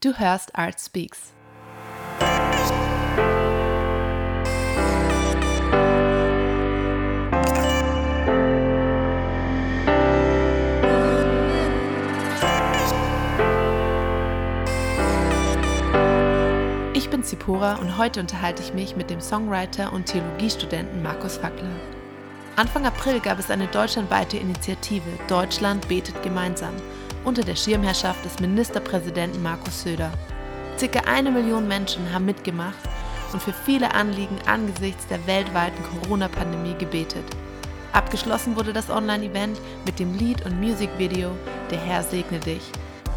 Du hörst Art Speaks. Ich bin Zipora und heute unterhalte ich mich mit dem Songwriter und Theologiestudenten Markus Fackler. Anfang April gab es eine deutschlandweite Initiative Deutschland betet gemeinsam unter der Schirmherrschaft des Ministerpräsidenten Markus Söder. Circa eine Million Menschen haben mitgemacht und für viele Anliegen angesichts der weltweiten Corona-Pandemie gebetet. Abgeschlossen wurde das Online-Event mit dem Lied und Musikvideo Der Herr segne dich,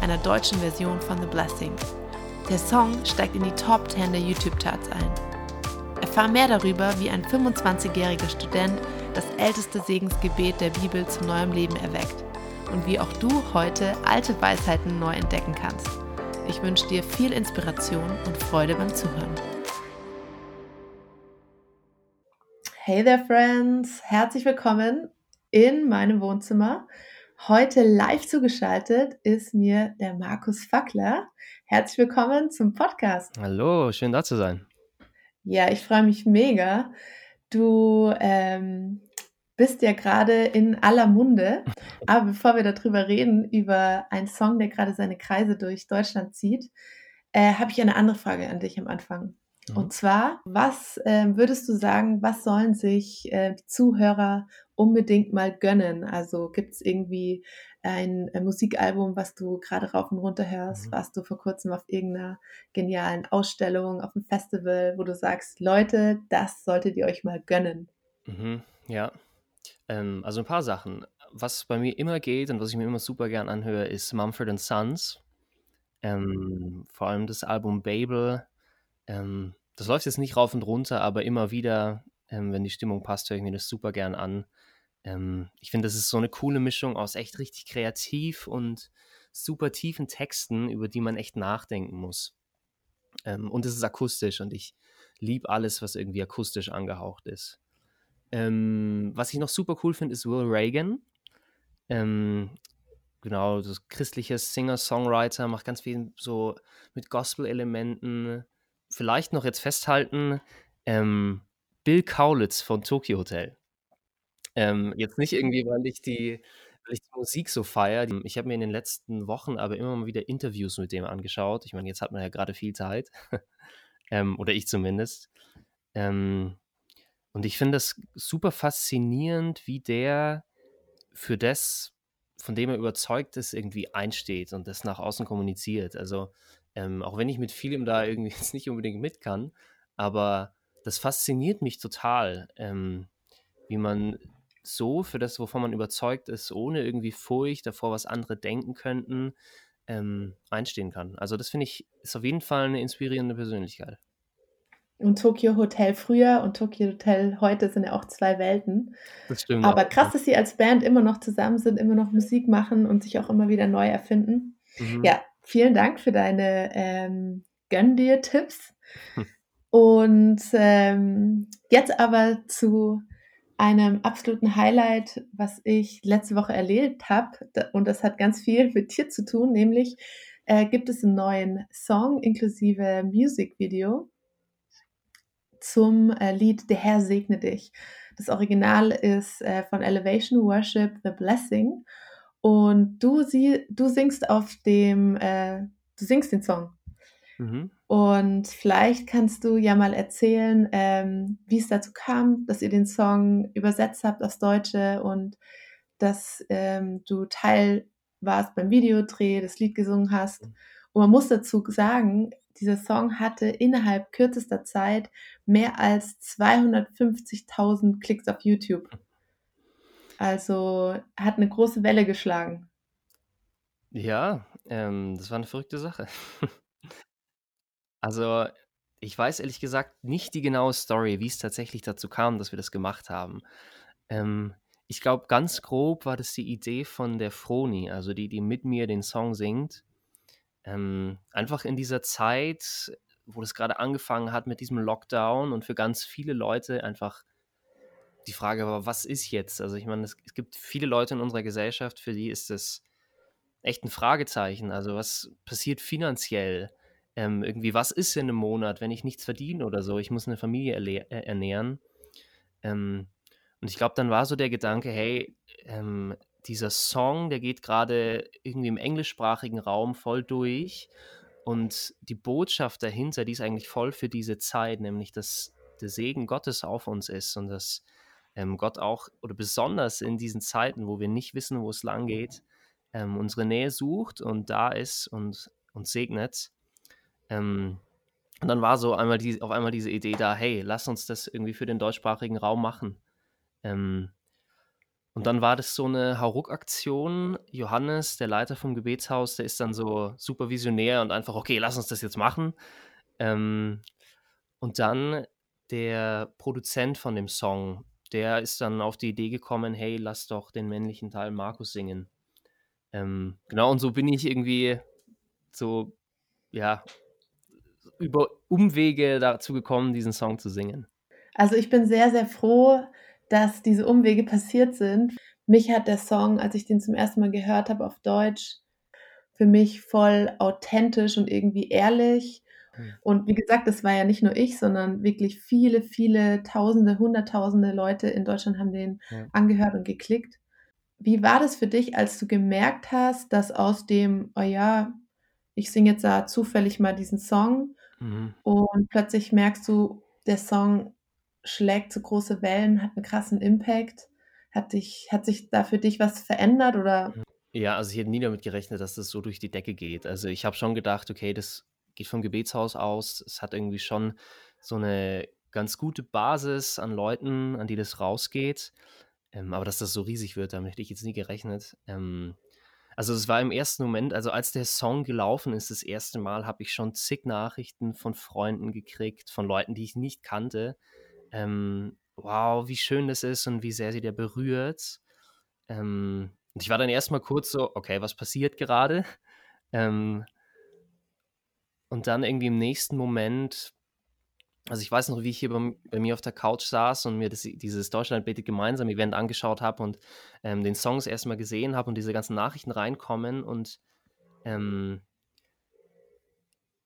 einer deutschen Version von The Blessing. Der Song steigt in die Top 10 der YouTube-Charts ein. Erfahr mehr darüber, wie ein 25-jähriger Student das älteste Segensgebet der Bibel zu neuem Leben erweckt und wie auch du heute alte Weisheiten neu entdecken kannst. Ich wünsche dir viel Inspiration und Freude beim Zuhören. Hey there, Friends! Herzlich willkommen in meinem Wohnzimmer. Heute live zugeschaltet ist mir der Markus Fackler. Herzlich willkommen zum Podcast. Hallo, schön da zu sein. Ja, ich freue mich mega. Du ähm, bist ja gerade in aller Munde. Aber bevor wir darüber reden, über einen Song, der gerade seine Kreise durch Deutschland zieht, äh, habe ich eine andere Frage an dich am Anfang. Mhm. Und zwar, was äh, würdest du sagen, was sollen sich äh, die Zuhörer unbedingt mal gönnen? Also gibt es irgendwie ein, ein, Musikalbum, was du gerade rauf und runter hörst? Mhm. Warst du vor kurzem auf irgendeiner genialen Ausstellung, auf einem Festival, wo du sagst, Leute, das solltet ihr euch mal gönnen? Mhm. Ja, ähm, also ein paar Sachen. Was bei mir immer geht und was ich mir immer super gern anhöre, ist Mumford Sons. Ähm, vor allem das Album Babel. Ähm, das läuft jetzt nicht rauf und runter, aber immer wieder, ähm, wenn die Stimmung passt, höre ich mir das super gern an. Ähm, ich finde, das ist so eine coole Mischung aus echt richtig kreativ und super tiefen Texten, über die man echt nachdenken muss. Ähm, und es ist akustisch und ich liebe alles, was irgendwie akustisch angehaucht ist. Ähm, was ich noch super cool finde, ist Will Reagan. Ähm, genau, das christliche Singer-Songwriter, macht ganz viel so mit Gospel-Elementen. Vielleicht noch jetzt festhalten, ähm, Bill Kaulitz von Tokyo Hotel. Ähm, jetzt nicht irgendwie, weil ich die, weil ich die Musik so feiere. Ich habe mir in den letzten Wochen aber immer mal wieder Interviews mit dem angeschaut. Ich meine, jetzt hat man ja gerade viel Zeit. ähm, oder ich zumindest. Ähm, und ich finde das super faszinierend, wie der für das, von dem er überzeugt ist, irgendwie einsteht und das nach außen kommuniziert. Also ähm, auch wenn ich mit vielem da irgendwie jetzt nicht unbedingt mit kann, aber das fasziniert mich total, ähm, wie man so für das, wovon man überzeugt ist, ohne irgendwie Furcht davor, was andere denken könnten, ähm, einstehen kann. Also das finde ich, ist auf jeden Fall eine inspirierende Persönlichkeit. Und Tokyo Hotel früher und Tokyo Hotel heute sind ja auch zwei Welten. Das stimmt. Aber krass, dass sie als Band immer noch zusammen sind, immer noch Musik machen und sich auch immer wieder neu erfinden. Mhm. Ja, vielen Dank für deine ähm, Gönn dir Tipps. Hm. Und ähm, jetzt aber zu einem absoluten Highlight, was ich letzte Woche erlebt habe. Und das hat ganz viel mit dir zu tun, nämlich äh, gibt es einen neuen Song inklusive Musikvideo zum äh, Lied Der Herr segne dich. Das Original ist äh, von Elevation Worship The Blessing und du, sie, du singst auf dem, äh, du singst den Song. Mhm. Und vielleicht kannst du ja mal erzählen, ähm, wie es dazu kam, dass ihr den Song übersetzt habt aufs Deutsche und dass ähm, du Teil warst beim Videodreh, das Lied gesungen hast. Mhm. Und man muss dazu sagen, dieser Song hatte innerhalb kürzester Zeit mehr als 250.000 Klicks auf YouTube. Also hat eine große Welle geschlagen. Ja, ähm, das war eine verrückte Sache. also, ich weiß ehrlich gesagt nicht die genaue Story, wie es tatsächlich dazu kam, dass wir das gemacht haben. Ähm, ich glaube, ganz grob war das die Idee von der Froni, also die, die mit mir den Song singt. Ähm, einfach in dieser Zeit, wo das gerade angefangen hat mit diesem Lockdown und für ganz viele Leute einfach die Frage war, was ist jetzt? Also ich meine, es, es, gibt viele Leute in unserer Gesellschaft, für die ist das echt ein Fragezeichen. Also was passiert finanziell? Ähm, irgendwie, was ist in einem Monat, wenn ich nichts verdiene oder so? Ich muss eine Familie äh, ernähren. Ähm, und ich glaube, dann war so der Gedanke, hey, ähm, dieser Song, der geht gerade irgendwie im englischsprachigen Raum voll durch. Und die Botschaft dahinter, die ist eigentlich voll für diese Zeit, nämlich dass der Segen Gottes auf uns ist und dass ähm, Gott auch, oder besonders in diesen Zeiten, wo wir nicht wissen, wo es lang geht, ähm, unsere Nähe sucht und da ist und uns segnet. Ähm, und dann war so einmal die, auf einmal diese Idee da, hey, lass uns das irgendwie für den deutschsprachigen Raum machen. Ähm, und dann war das so eine Hauruck-Aktion. Johannes, der Leiter vom Gebetshaus, der ist dann so super visionär und einfach, okay, lass uns das jetzt machen. Ähm, und dann der Produzent von dem Song, der ist dann auf die Idee gekommen, hey, lass doch den männlichen Teil Markus singen. Ähm, genau, und so bin ich irgendwie so, ja, über Umwege dazu gekommen, diesen Song zu singen. Also ich bin sehr, sehr froh, dass diese Umwege passiert sind. Mich hat der Song, als ich den zum ersten Mal gehört habe auf Deutsch, für mich voll authentisch und irgendwie ehrlich. Hm. Und wie gesagt, das war ja nicht nur ich, sondern wirklich viele, viele Tausende, Hunderttausende Leute in Deutschland haben den ja. angehört und geklickt. Wie war das für dich, als du gemerkt hast, dass aus dem, oh ja, ich singe jetzt da zufällig mal diesen Song mhm. und plötzlich merkst du, der Song schlägt so große Wellen, hat einen krassen Impact. Hat, dich, hat sich da für dich was verändert oder? Ja, also ich hätte nie damit gerechnet, dass das so durch die Decke geht. Also ich habe schon gedacht, okay, das geht vom Gebetshaus aus. Es hat irgendwie schon so eine ganz gute Basis an Leuten, an die das rausgeht. Ähm, aber dass das so riesig wird, damit hätte ich jetzt nie gerechnet. Ähm, also es war im ersten Moment, also als der Song gelaufen ist, das erste Mal, habe ich schon zig Nachrichten von Freunden gekriegt, von Leuten, die ich nicht kannte, ähm, wow, wie schön das ist und wie sehr sie der berührt. Ähm, und ich war dann erstmal kurz so, okay, was passiert gerade? Ähm, und dann irgendwie im nächsten Moment, also ich weiß noch, wie ich hier bei, bei mir auf der Couch saß und mir das, dieses Deutschland betet gemeinsam Event angeschaut habe und ähm, den Songs erstmal gesehen habe und diese ganzen Nachrichten reinkommen und ähm,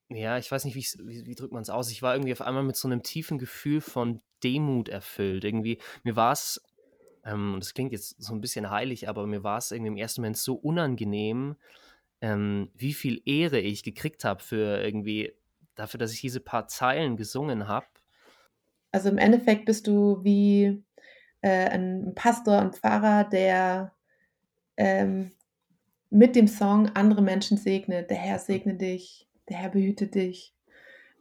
ja, ich weiß nicht, wie, wie drückt man es aus? Ich war irgendwie auf einmal mit so einem tiefen Gefühl von Demut erfüllt. Irgendwie, mir war es, ähm, das klingt jetzt so ein bisschen heilig, aber mir war es irgendwie im ersten Moment so unangenehm, ähm, wie viel Ehre ich gekriegt habe für irgendwie, dafür, dass ich diese paar Zeilen gesungen habe. Also im Endeffekt bist du wie äh, ein Pastor, ein Pfarrer, der ähm, mit dem Song andere Menschen segnet. Der Herr segne dich, der Herr behüte dich,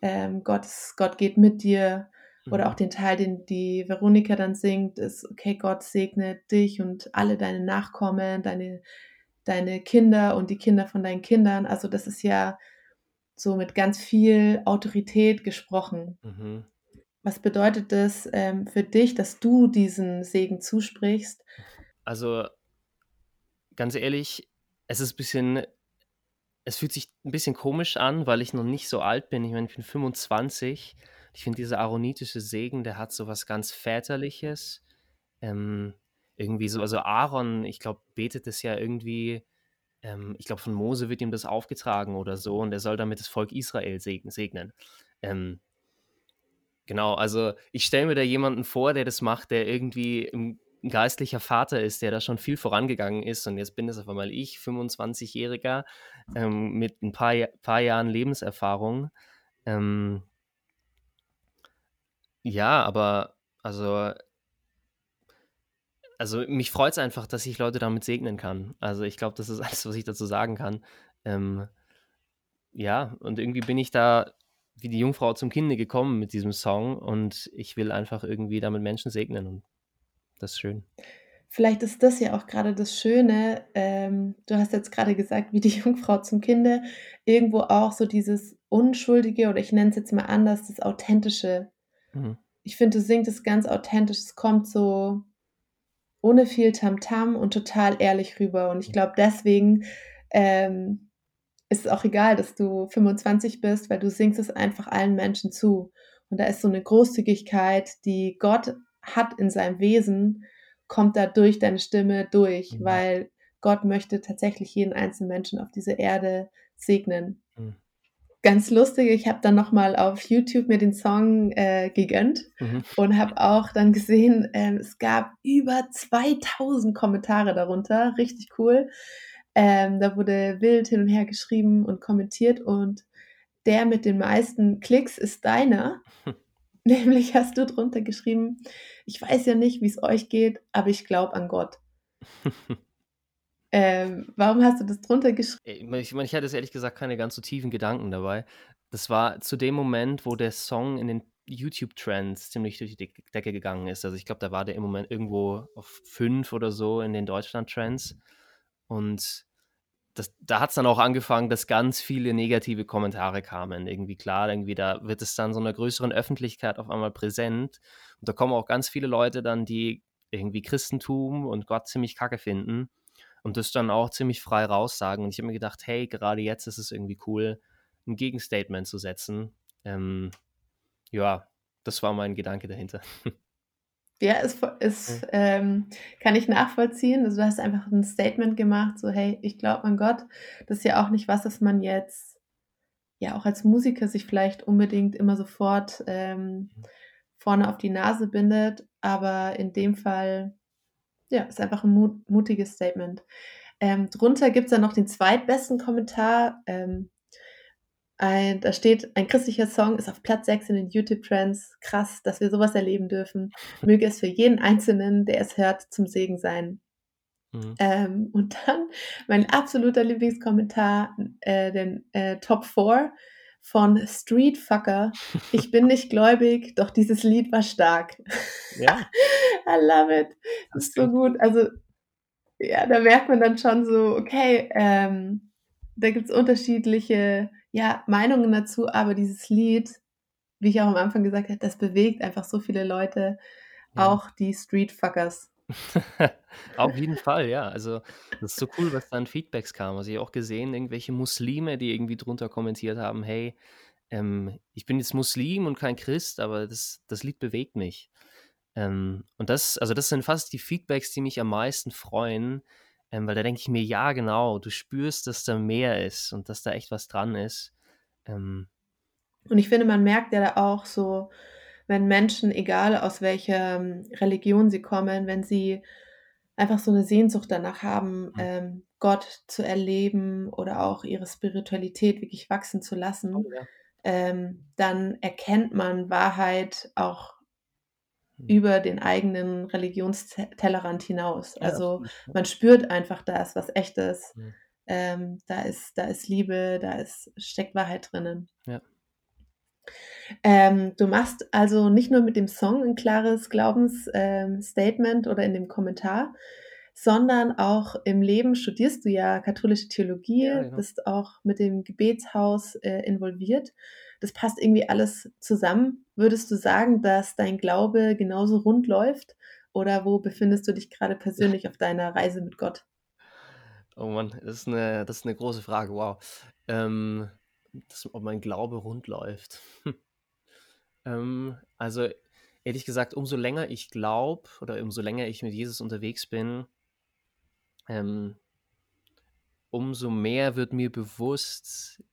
ähm, Gott, Gott geht mit dir. Oder auch mhm. den Teil, den die Veronika dann singt, ist, okay, Gott segne dich und alle deine Nachkommen, deine, deine Kinder und die Kinder von deinen Kindern. Also das ist ja so mit ganz viel Autorität gesprochen. Mhm. Was bedeutet das ähm, für dich, dass du diesen Segen zusprichst? Also ganz ehrlich, es ist ein bisschen, es fühlt sich ein bisschen komisch an, weil ich noch nicht so alt bin. Ich meine, ich bin 25 ich finde, dieser aaronitische Segen, der hat so was ganz Väterliches. Ähm, irgendwie so, also Aaron, ich glaube, betet es ja irgendwie, ähm, ich glaube, von Mose wird ihm das aufgetragen oder so und er soll damit das Volk Israel segnen. Ähm, genau, also ich stelle mir da jemanden vor, der das macht, der irgendwie ein geistlicher Vater ist, der da schon viel vorangegangen ist und jetzt bin es auf einmal ich, 25-Jähriger ähm, mit ein paar, paar Jahren Lebenserfahrung. Ähm, ja, aber also also mich freut es einfach, dass ich Leute damit segnen kann. Also ich glaube, das ist alles, was ich dazu sagen kann. Ähm, ja, und irgendwie bin ich da wie die Jungfrau zum Kinde gekommen mit diesem Song und ich will einfach irgendwie damit Menschen segnen und das ist schön. Vielleicht ist das ja auch gerade das Schöne. Ähm, du hast jetzt gerade gesagt, wie die Jungfrau zum Kinde, irgendwo auch so dieses Unschuldige oder ich nenne es jetzt mal anders, das Authentische. Mhm. Ich finde, du singst es ganz authentisch. Es kommt so ohne viel Tamtam -Tam und total ehrlich rüber. Und ich glaube, deswegen ähm, ist es auch egal, dass du 25 bist, weil du singst es einfach allen Menschen zu. Und da ist so eine Großzügigkeit, die Gott hat in seinem Wesen, kommt da durch deine Stimme durch, mhm. weil Gott möchte tatsächlich jeden einzelnen Menschen auf dieser Erde segnen. Mhm. Ganz lustig, ich habe dann noch mal auf YouTube mir den Song äh, gegönnt mhm. und habe auch dann gesehen, äh, es gab über 2000 Kommentare darunter, richtig cool. Ähm, da wurde wild hin und her geschrieben und kommentiert und der mit den meisten Klicks ist deiner. Nämlich hast du drunter geschrieben, ich weiß ja nicht, wie es euch geht, aber ich glaube an Gott. ähm, warum hast du das drunter geschrieben? Ich, meine, ich hatte ehrlich gesagt keine ganz so tiefen Gedanken dabei. Das war zu dem Moment, wo der Song in den YouTube-Trends ziemlich durch die Decke gegangen ist. Also ich glaube, da war der im Moment irgendwo auf fünf oder so in den Deutschland-Trends. Und das, da hat es dann auch angefangen, dass ganz viele negative Kommentare kamen. Irgendwie klar, irgendwie da wird es dann so einer größeren Öffentlichkeit auf einmal präsent. Und da kommen auch ganz viele Leute dann, die irgendwie Christentum und Gott ziemlich kacke finden und das dann auch ziemlich frei raussagen. Und ich habe mir gedacht, hey, gerade jetzt ist es irgendwie cool, ein Gegenstatement zu setzen. Ähm, ja, das war mein Gedanke dahinter. Ja, ist, ist ähm, kann ich nachvollziehen. Also du hast einfach ein Statement gemacht, so hey, ich glaube an Gott. Das ist ja auch nicht was, das man jetzt ja auch als Musiker sich vielleicht unbedingt immer sofort ähm, vorne auf die Nase bindet, aber in dem Fall ja, ist einfach ein mut mutiges Statement. Ähm, drunter gibt es dann noch den zweitbesten Kommentar. Ähm, ein, da steht, ein christlicher Song ist auf Platz 6 in den YouTube-Trends. Krass, dass wir sowas erleben dürfen. Möge es für jeden Einzelnen, der es hört, zum Segen sein. Mhm. Ähm, und dann mein absoluter Lieblingskommentar, äh, den äh, Top 4 von Streetfucker. Ich bin nicht gläubig, doch dieses Lied war stark. Ja. I love it. Das ist so gut. Also, ja, da merkt man dann schon so, okay, ähm, da gibt es unterschiedliche ja, Meinungen dazu, aber dieses Lied, wie ich auch am Anfang gesagt habe, das bewegt einfach so viele Leute, ja. auch die Streetfuckers. Auf jeden Fall, ja. Also, das ist so cool, was da an Feedbacks kam. Also, ich habe auch gesehen, irgendwelche Muslime, die irgendwie drunter kommentiert haben: „Hey, ähm, ich bin jetzt Muslim und kein Christ, aber das das Lied bewegt mich.“ Ähm, und das also, das sind fast die Feedbacks, die mich am meisten freuen, ähm, weil da denke ich mir, ja, genau, du spürst, dass da mehr ist und dass da echt was dran ist. Ähm, und ich finde, man merkt ja da auch so, wenn Menschen, egal aus welcher ähm, Religion sie kommen, wenn sie einfach so eine Sehnsucht danach haben, mhm. ähm, Gott zu erleben oder auch ihre Spiritualität wirklich wachsen zu lassen, oh, ja. ähm, dann erkennt man Wahrheit auch hm. über den eigenen Religionstellerrand hinaus. Also man spürt einfach, da ist was Echtes, ja. ähm, da ist, da ist Liebe, da ist, steckt Wahrheit drinnen. Ja. Ähm, du machst also nicht nur mit dem Song ein klares Glaubensstatement ähm, oder in dem Kommentar, sondern auch im Leben studierst du ja katholische Theologie, ja, genau. bist auch mit dem Gebetshaus äh, involviert das passt irgendwie alles zusammen. Würdest du sagen, dass dein Glaube genauso rund läuft? Oder wo befindest du dich gerade persönlich auf deiner Reise mit Gott? Oh Mann, das ist eine, das ist eine große Frage. Wow. Ähm, das, ob mein Glaube rund läuft. ähm, also, ehrlich gesagt, umso länger ich glaube oder umso länger ich mit Jesus unterwegs bin, ähm, umso mehr wird mir bewusst,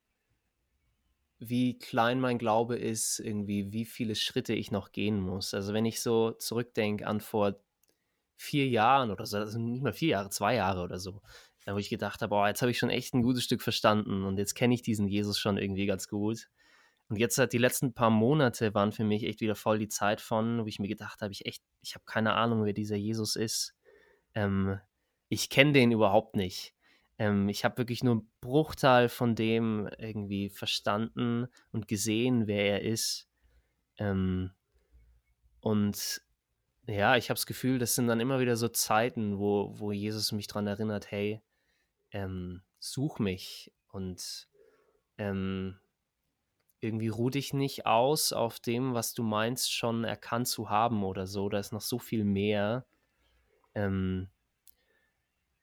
wie klein mein Glaube ist, irgendwie, wie viele Schritte ich noch gehen muss. Also wenn ich so zurückdenke an vor vier Jahren oder so, also nicht mal vier Jahre, zwei Jahre oder so, wo ich gedacht habe, boah, jetzt habe ich schon echt ein gutes Stück verstanden und jetzt kenne ich diesen Jesus schon irgendwie ganz gut. Und jetzt halt die letzten paar Monate waren für mich echt wieder voll die Zeit von, wo ich mir gedacht habe, ich echt, ich habe keine Ahnung, wer dieser Jesus ist. Ähm, ich kenne den überhaupt nicht. Ähm, ich habe wirklich nur einen Bruchteil von dem irgendwie verstanden und gesehen, wer er ist. Ähm, und ja, ich habe das Gefühl, das sind dann immer wieder so Zeiten, wo, wo Jesus mich daran erinnert, hey, ähm, such mich und ähm, irgendwie ruh dich nicht aus auf dem, was du meinst, schon erkannt zu haben oder so. Da ist noch so viel mehr. Ähm,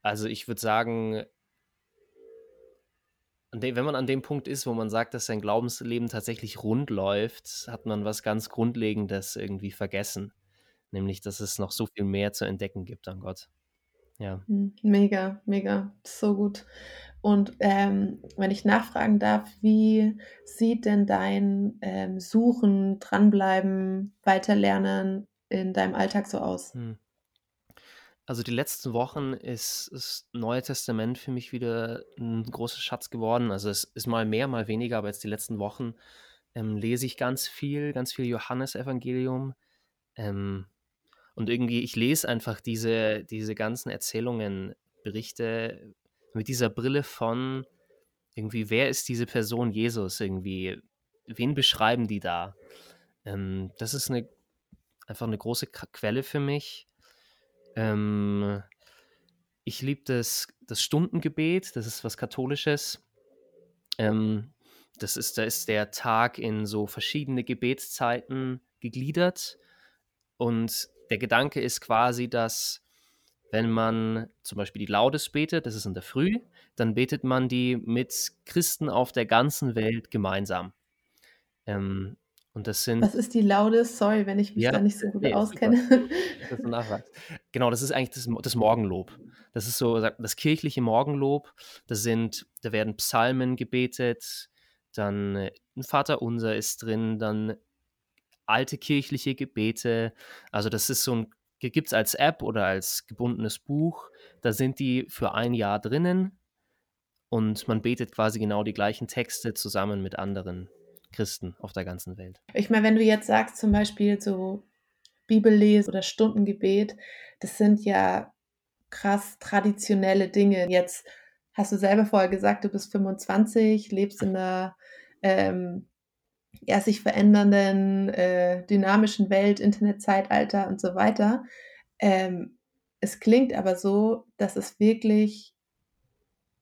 also ich würde sagen, wenn man an dem Punkt ist, wo man sagt, dass sein Glaubensleben tatsächlich rund läuft, hat man was ganz Grundlegendes irgendwie vergessen. Nämlich, dass es noch so viel mehr zu entdecken gibt an Gott. Ja. Hm, mega, mega, so gut. Und, ähm, wenn ich nachfragen darf, wie sieht denn dein, ähm, Suchen, Dranbleiben, Weiterlernen in deinem Alltag so aus? Mhm. Also, die letzten Wochen ist das Neue Testament für mich wieder ein großer Schatz geworden. Also, es ist mal mehr, mal weniger, aber jetzt die letzten Wochen, ähm, lese ich ganz viel, ganz viel Johannesevangelium. Ähm, und irgendwie ich lese einfach diese diese ganzen Erzählungen, Berichte mit dieser Brille von irgendwie, wer ist diese Person Jesus irgendwie? Wen beschreiben die da? Ähm, das ist eine einfach eine große Quelle für mich. Ähm, ich liebe das das Stundengebet, das ist was Katholisches. Ähm, das ist da ist der Tag in so verschiedene Gebetszeiten gegliedert und der Gedanke ist quasi, dass wenn man zum Beispiel die Laudes betet, das ist in der Früh, dann betet man die mit Christen auf der ganzen Welt gemeinsam. Ähm, und das sind. Was ist die Laudes? Sorry, wenn ich mich Ja, da nicht so gut nee, auskenne. nachfragst. Genau, das ist eigentlich das, das Morgenlob. Das ist so das kirchliche Morgenlob. Das sind, da werden Psalmen gebetet, dann äh, ein Vater Unser ist drin, dann alte kirchliche Gebete. Also das ist so ein, gibt es als App oder als gebundenes Buch. Da sind die für ein Jahr drinnen und man betet quasi genau die gleichen Texte zusammen mit anderen Christen auf der ganzen Welt. Ich meine, wenn du jetzt sagst, zum Beispiel so Bibellesen oder Stundengebet, das sind ja krass traditionelle Dinge. Jetzt hast du selber vorher gesagt, du bist 25, lebst in einer ähm, ja, sich verändernden, äh, dynamischen Welt, Internetzeitalter und so weiter. Ähm, es klingt aber so, dass es wirklich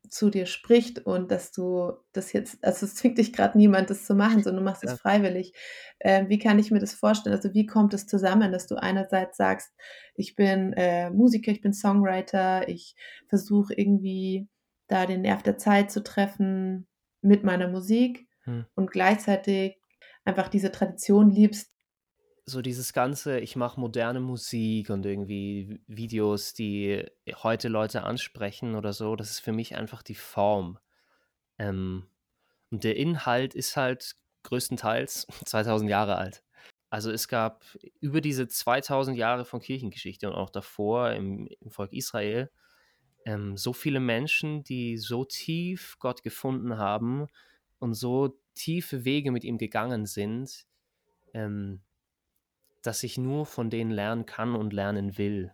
zu dir spricht und dass du das jetzt, also es zwingt dich gerade niemand, das zu machen, sondern du machst es freiwillig. Äh, wie kann ich mir das vorstellen? Also wie kommt es zusammen, dass du einerseits sagst, ich bin äh, Musiker, ich bin Songwriter, ich versuche irgendwie da den Nerv der Zeit zu treffen mit meiner Musik hm. und gleichzeitig einfach diese Tradition liebst. So dieses ganze, ich mache moderne Musik und irgendwie Videos, die heute Leute ansprechen oder so, das ist für mich einfach die Form. Ähm, und der Inhalt ist halt größtenteils 2000 Jahre alt. Also es gab über diese 2000 Jahre von Kirchengeschichte und auch davor im, im Volk Israel ähm, so viele Menschen, die so tief Gott gefunden haben und so tiefe Wege mit ihm gegangen sind, ähm, dass ich nur von denen lernen kann und lernen will.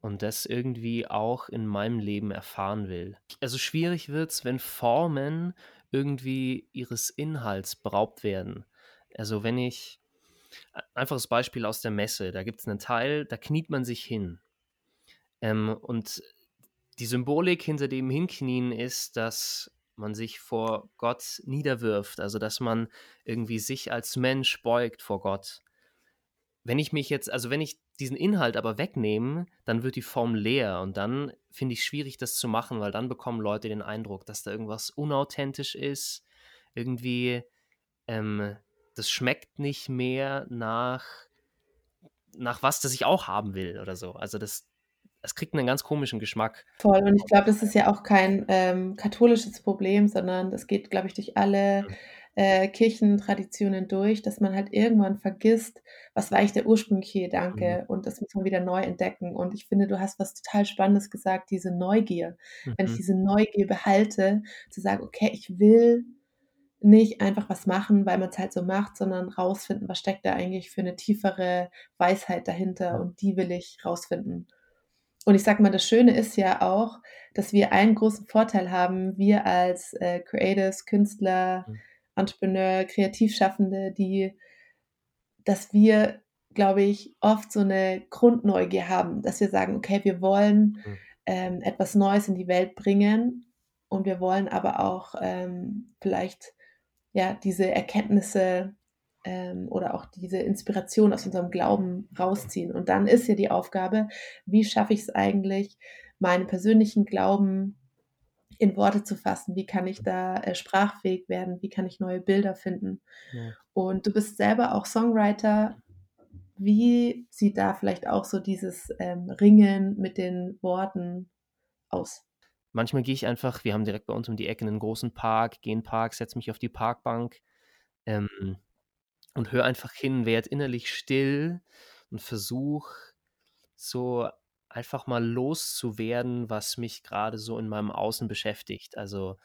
Und das irgendwie auch in meinem Leben erfahren will. Also schwierig wird es, wenn Formen irgendwie ihres Inhalts beraubt werden. Also wenn ich, einfaches Beispiel aus der Messe, da gibt es einen Teil, da kniet man sich hin. Ähm, und die Symbolik hinter dem Hinknien ist, dass man sich vor Gott niederwirft, also dass man irgendwie sich als Mensch beugt vor Gott. Wenn ich mich jetzt, also wenn ich diesen Inhalt aber wegnehme, dann wird die Form leer und dann finde ich schwierig, das zu machen, weil dann bekommen Leute den Eindruck, dass da irgendwas unauthentisch ist, irgendwie, ähm, das schmeckt nicht mehr nach, nach was, das ich auch haben will oder so. Also das, es kriegt einen ganz komischen Geschmack. Voll. Und ich glaube, das ist ja auch kein ähm, katholisches Problem, sondern das geht, glaube ich, durch alle äh, Kirchentraditionen durch, dass man halt irgendwann vergisst, was war eigentlich der ursprüngliche Gedanke mhm. und das muss man wieder neu entdecken. Und ich finde, du hast was total Spannendes gesagt, diese Neugier. Mhm. Wenn ich mhm. diese Neugier behalte, zu sagen, okay, ich will nicht einfach was machen, weil man es halt so macht, sondern rausfinden, was steckt da eigentlich für eine tiefere Weisheit dahinter und die will ich rausfinden. Und ich sage mal, das Schöne ist ja auch, dass wir einen großen Vorteil haben, wir als äh, Creators, Künstler, mhm. Entrepreneur, Kreativschaffende, die, dass wir, glaube ich, oft so eine Grundneugier haben, dass wir sagen, okay, wir wollen mhm. ähm, etwas Neues in die Welt bringen und wir wollen aber auch ähm, vielleicht ja diese Erkenntnisse ähm, oder auch diese Inspiration aus unserem Glauben rausziehen. Und dann ist ja die Aufgabe, wie schaffe ich es eigentlich, meinen persönlichen Glauben in Worte zu fassen? Wie kann ich da äh, sprachfähig werden? Wie kann ich neue Bilder finden? Ja. Und du bist selber auch Songwriter. Wie sieht da vielleicht auch so dieses ähm, Ringen mit den Worten aus? Manchmal gehe ich einfach wir haben direkt bei uns um die Ecke einen großen Park, gehe in 'n Park, setze mich auf die Parkbank, ähm, und höre einfach hin, werde innerlich still und versuche so einfach mal loszuwerden, was mich gerade so in meinem Außen beschäftigt. Also,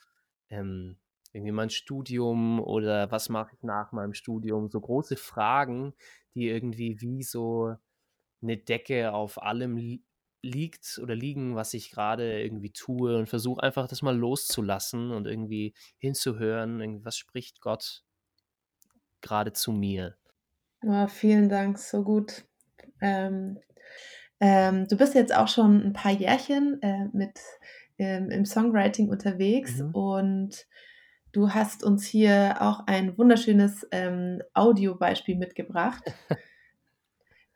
ähm, irgendwie mein Studium oder was mache ich nach meinem Studium? So große Fragen, die irgendwie wie so eine Decke auf allem li liegt oder liegen, was ich gerade irgendwie tue und versuche einfach das mal loszulassen und irgendwie hinzuhören, irgendwie, was spricht Gott gerade zu mir? Oh, vielen Dank, so gut. Ähm, ähm, du bist jetzt auch schon ein paar Jährchen, äh, mit ähm, im Songwriting unterwegs Mhm. und du hast uns hier auch ein wunderschönes, ähm, Audiobeispiel mitgebracht.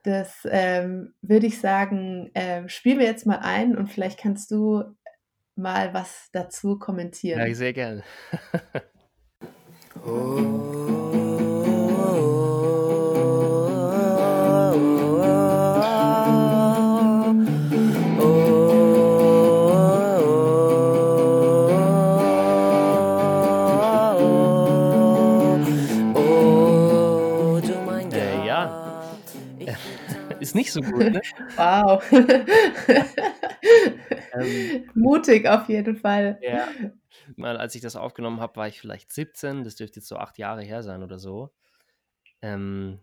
Das, ähm, würde ich sagen, ähm, spielen wir jetzt mal ein und vielleicht kannst du mal was dazu Ja, kommentieren. sehr gerne. Oh. So gut, ne? Wow. ähm, Mutig auf jeden Fall. Ja. Mal, als ich das aufgenommen habe, war ich vielleicht 17. Das dürfte jetzt so acht Jahre her sein oder so. Ähm,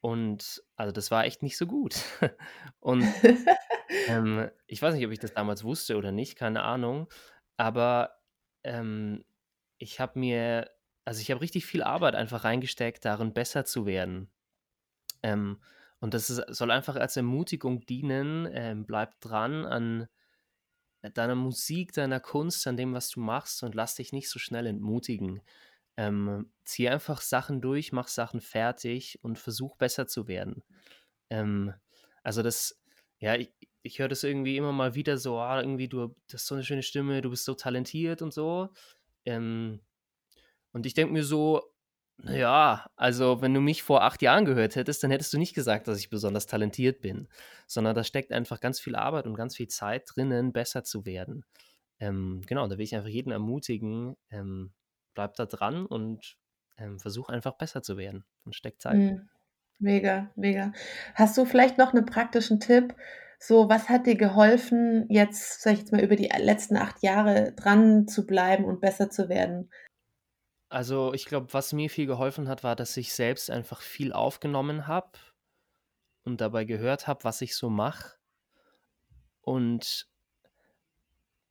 und also das war echt nicht so gut. und ähm, ich weiß nicht, ob ich das damals wusste oder nicht, keine Ahnung. Aber ähm, ich habe mir, also ich habe richtig viel Arbeit einfach reingesteckt, darin besser zu werden. Ähm, und das ist, soll einfach als Ermutigung dienen. Ähm, bleib dran an deiner Musik, deiner Kunst, an dem, was du machst und lass dich nicht so schnell entmutigen. Ähm, zieh einfach Sachen durch, mach Sachen fertig und versuch besser zu werden. Ähm, also das, ja, ich, ich höre das irgendwie immer mal wieder so, ah, irgendwie du hast so eine schöne Stimme, du bist so talentiert und so. Ähm, und ich denke mir so, ja, also wenn du mich vor acht Jahren gehört hättest, dann hättest du nicht gesagt, dass ich besonders talentiert bin, sondern da steckt einfach ganz viel Arbeit und ganz viel Zeit drinnen, besser zu werden. Ähm, genau, da will ich einfach jeden ermutigen, ähm, bleib da dran und ähm, versuch einfach besser zu werden und steckt Zeit. Mhm. Mega, mega. Hast du vielleicht noch einen praktischen Tipp? So, was hat dir geholfen, jetzt, sag ich jetzt mal, über die letzten acht Jahre dran zu bleiben und besser zu werden? Also, ich glaube, was mir viel geholfen hat, war, dass ich selbst einfach viel aufgenommen habe und dabei gehört habe, was ich so mache. Und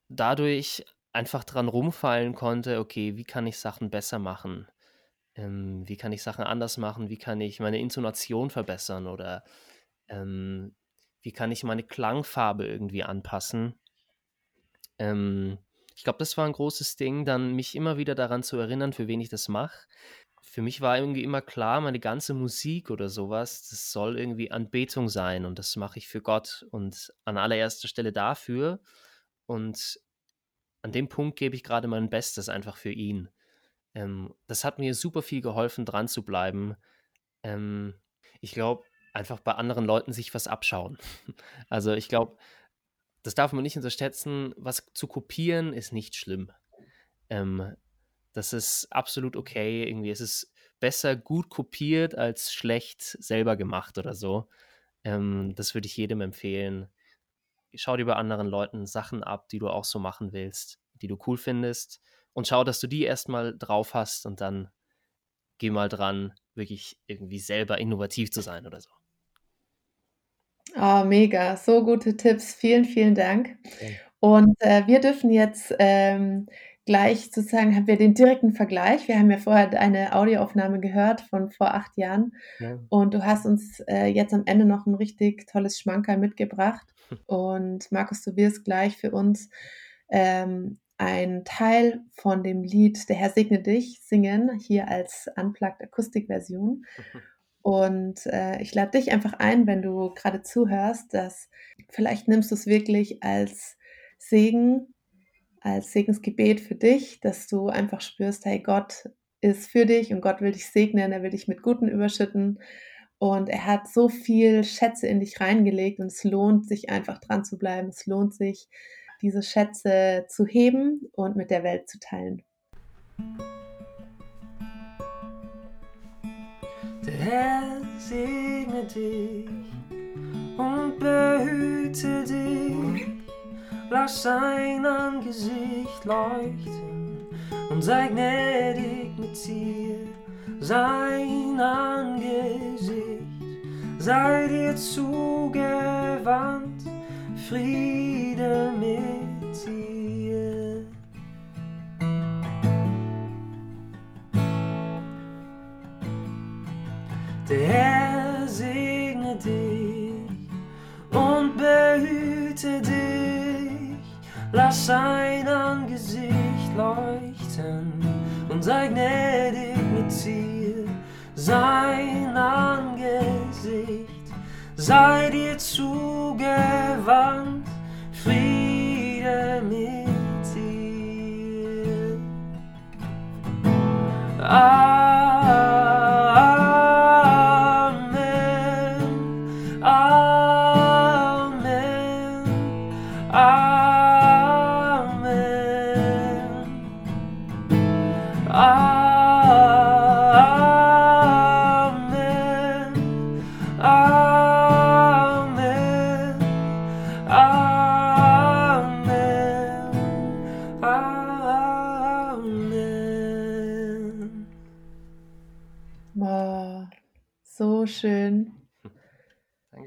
dadurch einfach dran rumfallen konnte, okay, wie kann ich Sachen besser machen? Ähm, wie kann ich Sachen anders machen? Wie kann ich meine Intonation verbessern? Oder ähm, wie kann ich meine Klangfarbe irgendwie anpassen? Ähm, ich glaube, das war ein großes Ding, dann mich immer wieder daran zu erinnern, für wen ich das mache. Für mich war irgendwie immer klar, meine ganze Musik oder sowas, das soll irgendwie Anbetung sein und das mache ich für Gott und an allererster Stelle dafür. Und an dem Punkt gebe ich gerade mein Bestes einfach für ihn. Ähm, das hat mir super viel geholfen, dran zu bleiben. Ähm, ich glaube, einfach bei anderen Leuten sich was abschauen. Also ich glaube, das darf man nicht unterschätzen. Was zu kopieren ist nicht schlimm. Ähm, das ist absolut okay. Irgendwie ist es besser gut kopiert als schlecht selber gemacht oder so. Ähm, das würde ich jedem empfehlen. Schau dir bei anderen Leuten Sachen ab, die du auch so machen willst, die du cool findest. Und schau, dass du die erstmal drauf hast und dann geh mal dran, wirklich irgendwie selber innovativ zu sein oder so. Oh, mega, so gute Tipps. Vielen, vielen Dank. Okay. Und äh, wir dürfen jetzt ähm, gleich sozusagen, haben wir den direkten Vergleich. Wir haben ja vorher eine Audioaufnahme gehört von vor acht Jahren. Ja. Und du hast uns äh, jetzt am Ende noch ein richtig tolles Schmankerl mitgebracht. Und Markus, du wirst gleich für uns ähm, ein Teil von dem Lied Der Herr segne dich singen, hier als Unplugged Akustikversion. Und äh, ich lade dich einfach ein, wenn du gerade zuhörst, dass vielleicht nimmst du es wirklich als Segen, als Segensgebet für dich, dass du einfach spürst, hey, Gott ist für dich und Gott will dich segnen, er will dich mit Guten überschütten. Und er hat so viel Schätze in dich reingelegt und es lohnt sich einfach dran zu bleiben. Es lohnt sich, diese Schätze zu heben und mit der Welt zu teilen. Herr segne dich und behüte dich. Lass sein Angesicht leuchten und sei gnädig mit dir. Sein Angesicht sei dir zugewandt, Friede mit dir. Der Herr segne dich und behüte dich, lass sein Angesicht leuchten und sei gnädig mit dir. Sein Angesicht sei dir zugewandt, Friede mit dir. Amen.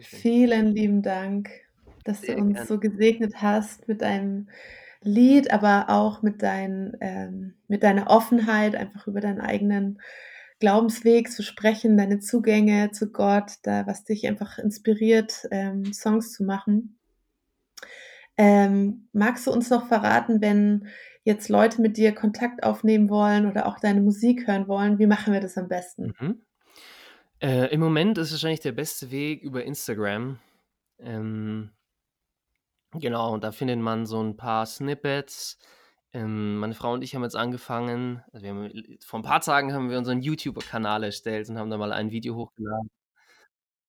Dankeschön. Vielen lieben Dank, dass du Sehr uns gern. so gesegnet hast mit deinem Lied, aber auch mit, dein, ähm, mit deiner Offenheit, einfach über deinen eigenen Glaubensweg zu sprechen, deine Zugänge zu Gott, da was dich einfach inspiriert, ähm, Songs zu machen. Ähm, magst du uns noch verraten, wenn jetzt Leute mit dir Kontakt aufnehmen wollen oder auch deine Musik hören wollen, wie machen wir das am besten? Mhm. Äh, Im Moment ist wahrscheinlich der beste Weg über Instagram. Ähm, genau, und da findet man so ein paar Snippets. Ähm, meine Frau und ich haben jetzt angefangen, also haben, vor ein paar Tagen haben wir unseren YouTuber-Kanal erstellt und haben da mal ein Video hochgeladen.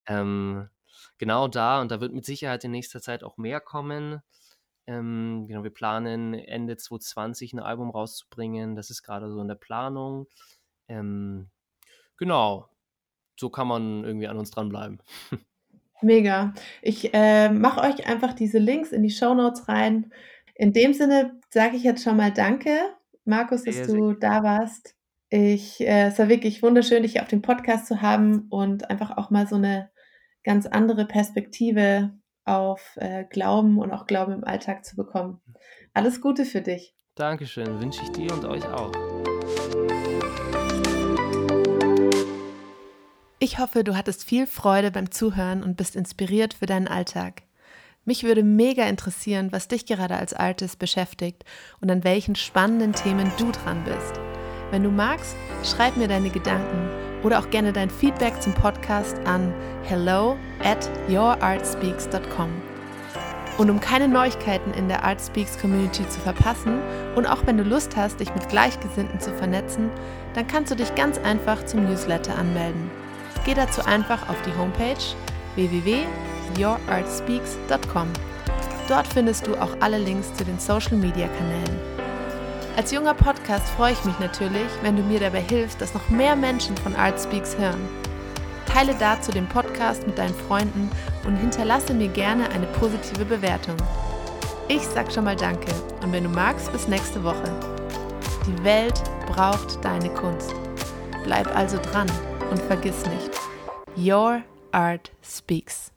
Ähm, genau da, und da wird mit Sicherheit in nächster Zeit auch mehr kommen. Ähm, genau, wir planen Ende 2020 ein Album rauszubringen. Das ist gerade so in der Planung. Ähm, genau, so kann man irgendwie an uns dranbleiben. Mega. Ich äh, mache euch einfach diese Links in die Show Notes rein. In dem Sinne sage ich jetzt schon mal Danke, Markus, dass Sehr, sehr du da warst. Ich, äh, es war wirklich wunderschön, dich auf dem Podcast zu haben und einfach auch mal so eine ganz andere Perspektive auf äh, Glauben und auch Glauben im Alltag zu bekommen. Alles Gute für dich. Dankeschön, wünsche ich dir und euch auch. Ich hoffe, du hattest viel Freude beim Zuhören und bist inspiriert für deinen Alltag. Mich würde mega interessieren, was dich gerade als Artist beschäftigt und an welchen spannenden Themen du dran bist. Wenn du magst, schreib mir deine Gedanken oder auch gerne dein Feedback zum Podcast an hello at yourartspeaks.com. Und um keine Neuigkeiten in der Art Speaks Community zu verpassen und auch wenn du Lust hast, dich mit Gleichgesinnten zu vernetzen, dann kannst du dich ganz einfach zum Newsletter anmelden. Geh dazu einfach auf die Homepage www.yourartspeaks.com. Dort findest du auch alle Links zu den Social Media Kanälen. Als junger Podcast freue ich mich natürlich, wenn du mir dabei hilfst, dass noch mehr Menschen von Art Speaks hören. Teile dazu den Podcast mit deinen Freunden und hinterlasse mir gerne eine positive Bewertung. Ich sag schon mal Danke und wenn du magst, bis nächste Woche. Die Welt braucht deine Kunst. Bleib also dran und vergiss nicht, Your Art Speaks.